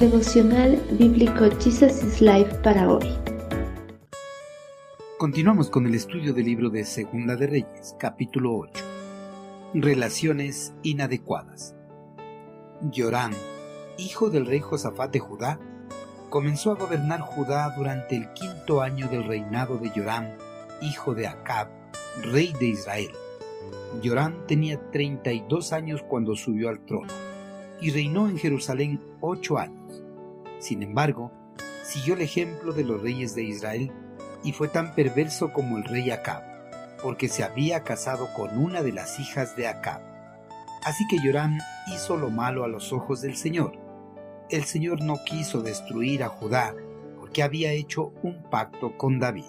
Devocional Bíblico Jesus is Life para hoy. Continuamos con el estudio del libro de Segunda de Reyes, capítulo 8. Relaciones inadecuadas. Joram, hijo del rey Josafat de Judá, comenzó a gobernar Judá durante el quinto año del reinado de Joram, hijo de Acab, rey de Israel. Joram tenía 32 años cuando subió al trono y reinó en Jerusalén ocho años. Sin embargo, siguió el ejemplo de los reyes de Israel y fue tan perverso como el rey Acab, porque se había casado con una de las hijas de Acab. Así que Joram hizo lo malo a los ojos del Señor. El Señor no quiso destruir a Judá porque había hecho un pacto con David.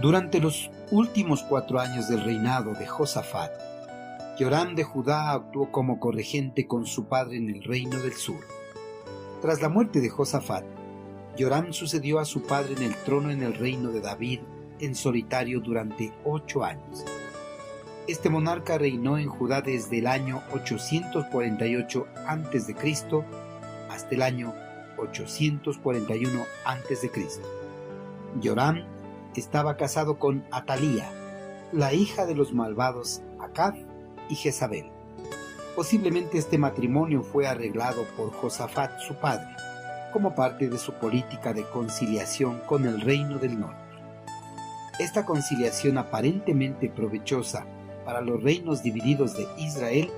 Durante los últimos cuatro años del reinado de Josafat, Joram de Judá actuó como corregente con su padre en el reino del sur. Tras la muerte de Josafat, Joram sucedió a su padre en el trono en el reino de David en solitario durante ocho años. Este monarca reinó en Judá desde el año 848 a.C. hasta el año 841 a.C. Joram estaba casado con Atalía, la hija de los malvados Acab y Jezabel. Posiblemente este matrimonio fue arreglado por Josafat, su padre, como parte de su política de conciliación con el reino del norte. Esta conciliación aparentemente provechosa para los reinos divididos de Israel,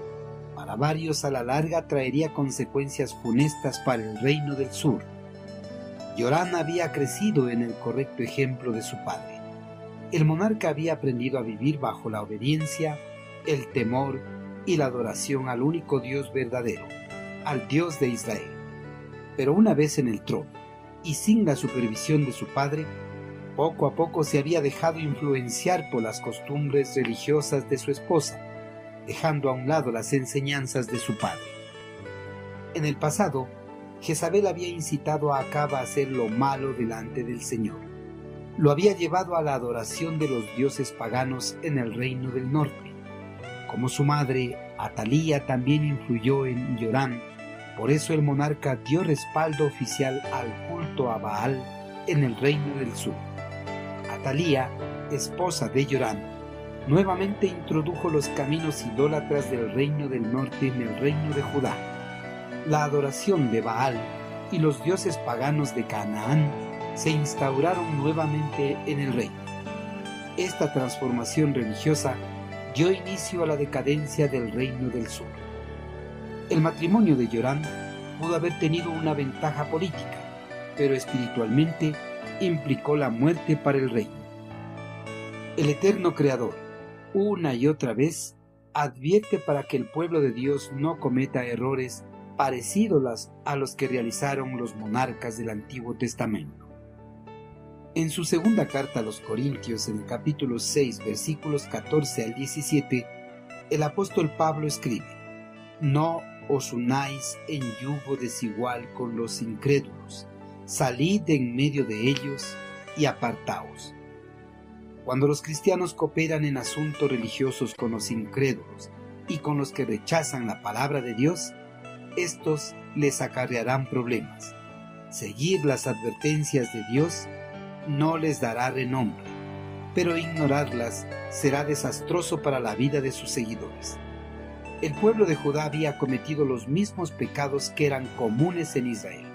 para varios a la larga traería consecuencias funestas para el reino del sur. Yorán había crecido en el correcto ejemplo de su padre. El monarca había aprendido a vivir bajo la obediencia, el temor y la adoración al único Dios verdadero, al Dios de Israel. Pero una vez en el trono, y sin la supervisión de su padre, poco a poco se había dejado influenciar por las costumbres religiosas de su esposa, dejando a un lado las enseñanzas de su padre. En el pasado, Jezabel había incitado a Acab a hacer lo malo delante del Señor. Lo había llevado a la adoración de los dioses paganos en el reino del norte como su madre, Atalía también influyó en Yoram, por eso el monarca dio respaldo oficial al culto a Baal en el reino del sur. Atalía, esposa de Yoram, nuevamente introdujo los caminos idólatras del reino del norte en el reino de Judá. La adoración de Baal y los dioses paganos de Canaán se instauraron nuevamente en el reino. Esta transformación religiosa dio inicio a la decadencia del reino del sur. El matrimonio de Yoram pudo haber tenido una ventaja política, pero espiritualmente implicó la muerte para el reino. El eterno Creador, una y otra vez, advierte para que el pueblo de Dios no cometa errores parecidos a los que realizaron los monarcas del Antiguo Testamento. En su segunda carta a los Corintios, en el capítulo 6, versículos 14 al 17, el apóstol Pablo escribe, No os unáis en yugo desigual con los incrédulos, salid en medio de ellos y apartaos. Cuando los cristianos cooperan en asuntos religiosos con los incrédulos y con los que rechazan la palabra de Dios, estos les acarrearán problemas. Seguir las advertencias de Dios no les dará renombre, pero ignorarlas será desastroso para la vida de sus seguidores. El pueblo de Judá había cometido los mismos pecados que eran comunes en Israel.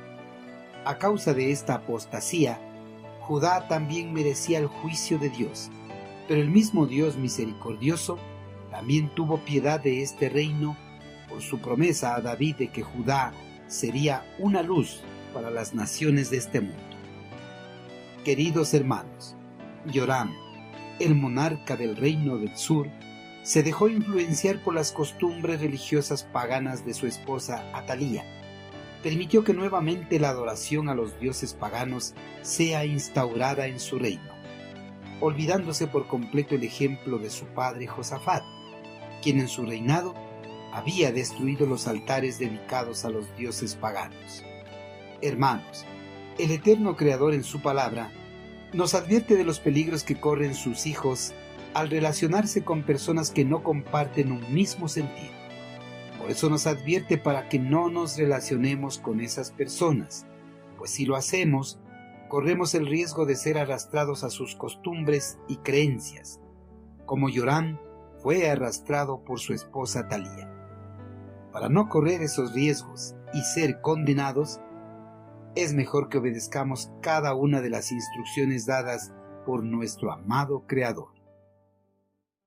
A causa de esta apostasía, Judá también merecía el juicio de Dios, pero el mismo Dios misericordioso también tuvo piedad de este reino por su promesa a David de que Judá sería una luz para las naciones de este mundo. Queridos hermanos, Yoram, el monarca del reino del sur, se dejó influenciar por las costumbres religiosas paganas de su esposa Atalía. Permitió que nuevamente la adoración a los dioses paganos sea instaurada en su reino, olvidándose por completo el ejemplo de su padre Josafat, quien en su reinado había destruido los altares dedicados a los dioses paganos. Hermanos, el eterno Creador en su palabra nos advierte de los peligros que corren sus hijos al relacionarse con personas que no comparten un mismo sentido. Por eso nos advierte para que no nos relacionemos con esas personas, pues si lo hacemos, corremos el riesgo de ser arrastrados a sus costumbres y creencias, como Yoram fue arrastrado por su esposa Talía. Para no correr esos riesgos y ser condenados, es mejor que obedezcamos cada una de las instrucciones dadas por nuestro amado Creador.